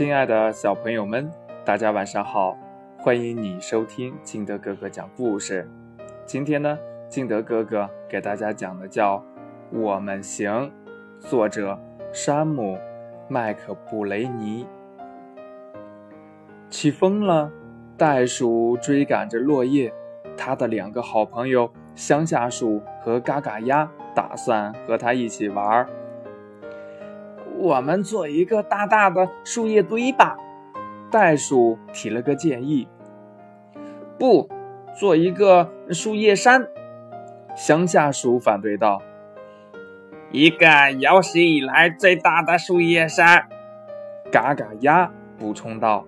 亲爱的小朋友们，大家晚上好！欢迎你收听金德哥哥讲故事。今天呢，金德哥哥给大家讲的叫《我们行》，作者山姆·麦克布雷尼。起风了，袋鼠追赶着落叶，他的两个好朋友乡下鼠和嘎嘎鸭打算和他一起玩儿。我们做一个大大的树叶堆吧，袋鼠提了个建议。不，做一个树叶山，乡下鼠反对道。一个有史以来最大的树叶山，嘎嘎鸭补充道。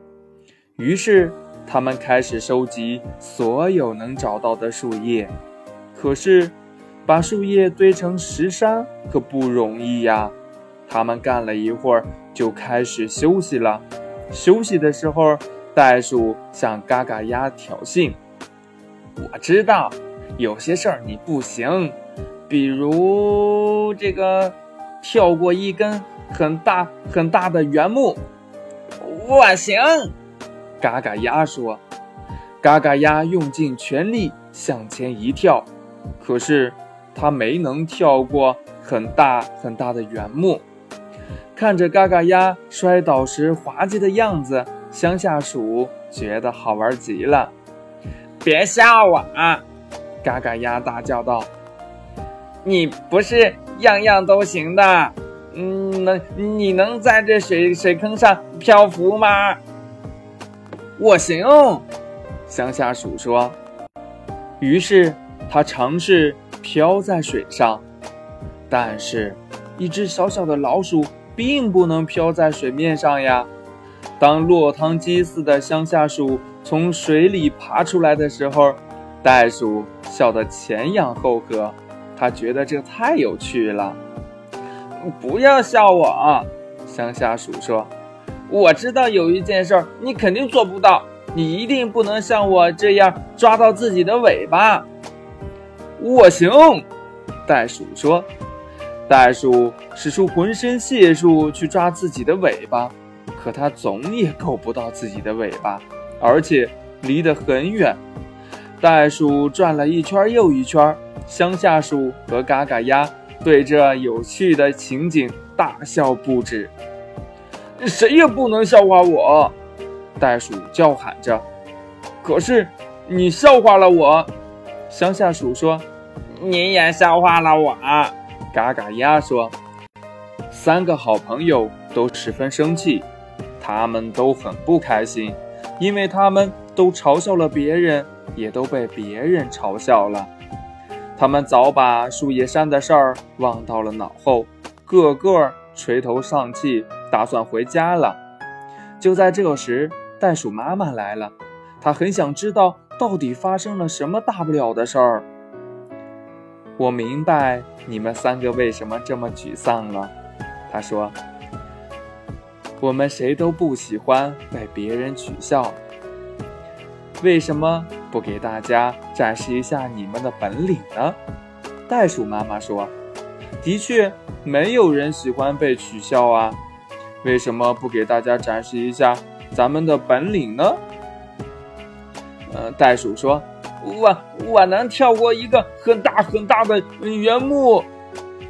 于是他们开始收集所有能找到的树叶。可是，把树叶堆成石山可不容易呀。他们干了一会儿，就开始休息了。休息的时候，袋鼠向嘎嘎鸭挑衅：“我知道有些事儿你不行，比如这个跳过一根很大很大的原木。”我行，嘎嘎鸭说。嘎嘎鸭用尽全力向前一跳，可是它没能跳过很大很大的原木。看着嘎嘎鸭摔倒时滑稽的样子，乡下鼠觉得好玩极了。别笑我啊！嘎嘎鸭大叫道：“你不是样样都行的，嗯，能你能在这水水坑上漂浮吗？”我行，乡下鼠说。于是他尝试漂在水上，但是，一只小小的老鼠。并不能漂在水面上呀！当落汤鸡似的乡下鼠从水里爬出来的时候，袋鼠笑得前仰后合，他觉得这太有趣了。不要笑我啊，乡下鼠说：“我知道有一件事你肯定做不到，你一定不能像我这样抓到自己的尾巴。”我行，袋鼠说。袋鼠使出浑身解数去抓自己的尾巴，可它总也够不到自己的尾巴，而且离得很远。袋鼠转了一圈又一圈，乡下鼠和嘎嘎鸭对这有趣的情景大笑不止。谁也不能笑话我！袋鼠叫喊着。可是你笑话了我，乡下鼠说。你也笑话了我。嘎嘎鸭说：“三个好朋友都十分生气，他们都很不开心，因为他们都嘲笑了别人，也都被别人嘲笑了。他们早把树叶山的事儿忘到了脑后，个个垂头丧气，打算回家了。就在这时，袋鼠妈妈来了，她很想知道到底发生了什么大不了的事儿。”我明白你们三个为什么这么沮丧了，他说：“我们谁都不喜欢被别人取笑。为什么不给大家展示一下你们的本领呢？”袋鼠妈妈说：“的确，没有人喜欢被取笑啊。为什么不给大家展示一下咱们的本领呢？”呃，袋鼠说。我我能跳过一个很大很大的原木，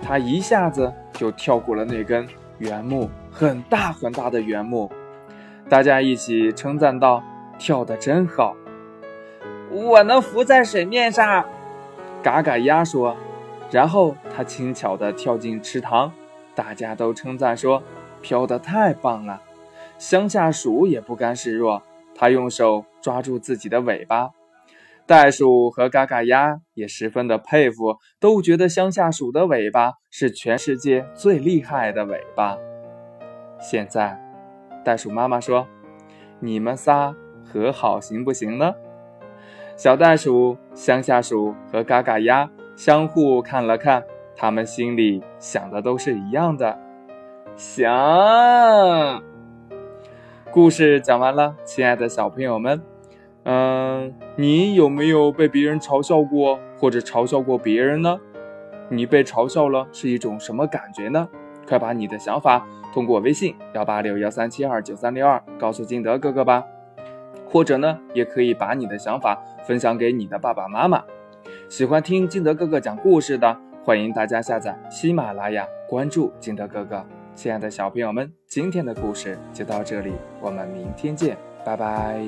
他一下子就跳过了那根原木，很大很大的原木。大家一起称赞道：“跳得真好！”我能浮在水面上，嘎嘎鸭说。然后他轻巧地跳进池塘，大家都称赞说：“飘得太棒了！”乡下鼠也不甘示弱，他用手抓住自己的尾巴。袋鼠和嘎嘎鸭也十分的佩服，都觉得乡下鼠的尾巴是全世界最厉害的尾巴。现在，袋鼠妈妈说：“你们仨和好行不行呢？”小袋鼠、乡下鼠和嘎嘎鸭相互看了看，他们心里想的都是一样的。行。故事讲完了，亲爱的小朋友们。嗯，你有没有被别人嘲笑过，或者嘲笑过别人呢？你被嘲笑了是一种什么感觉呢？快把你的想法通过微信幺八六幺三七二九三六二告诉金德哥哥吧。或者呢，也可以把你的想法分享给你的爸爸妈妈。喜欢听金德哥哥讲故事的，欢迎大家下载喜马拉雅，关注金德哥哥。亲爱的小朋友们，今天的故事就到这里，我们明天见，拜拜。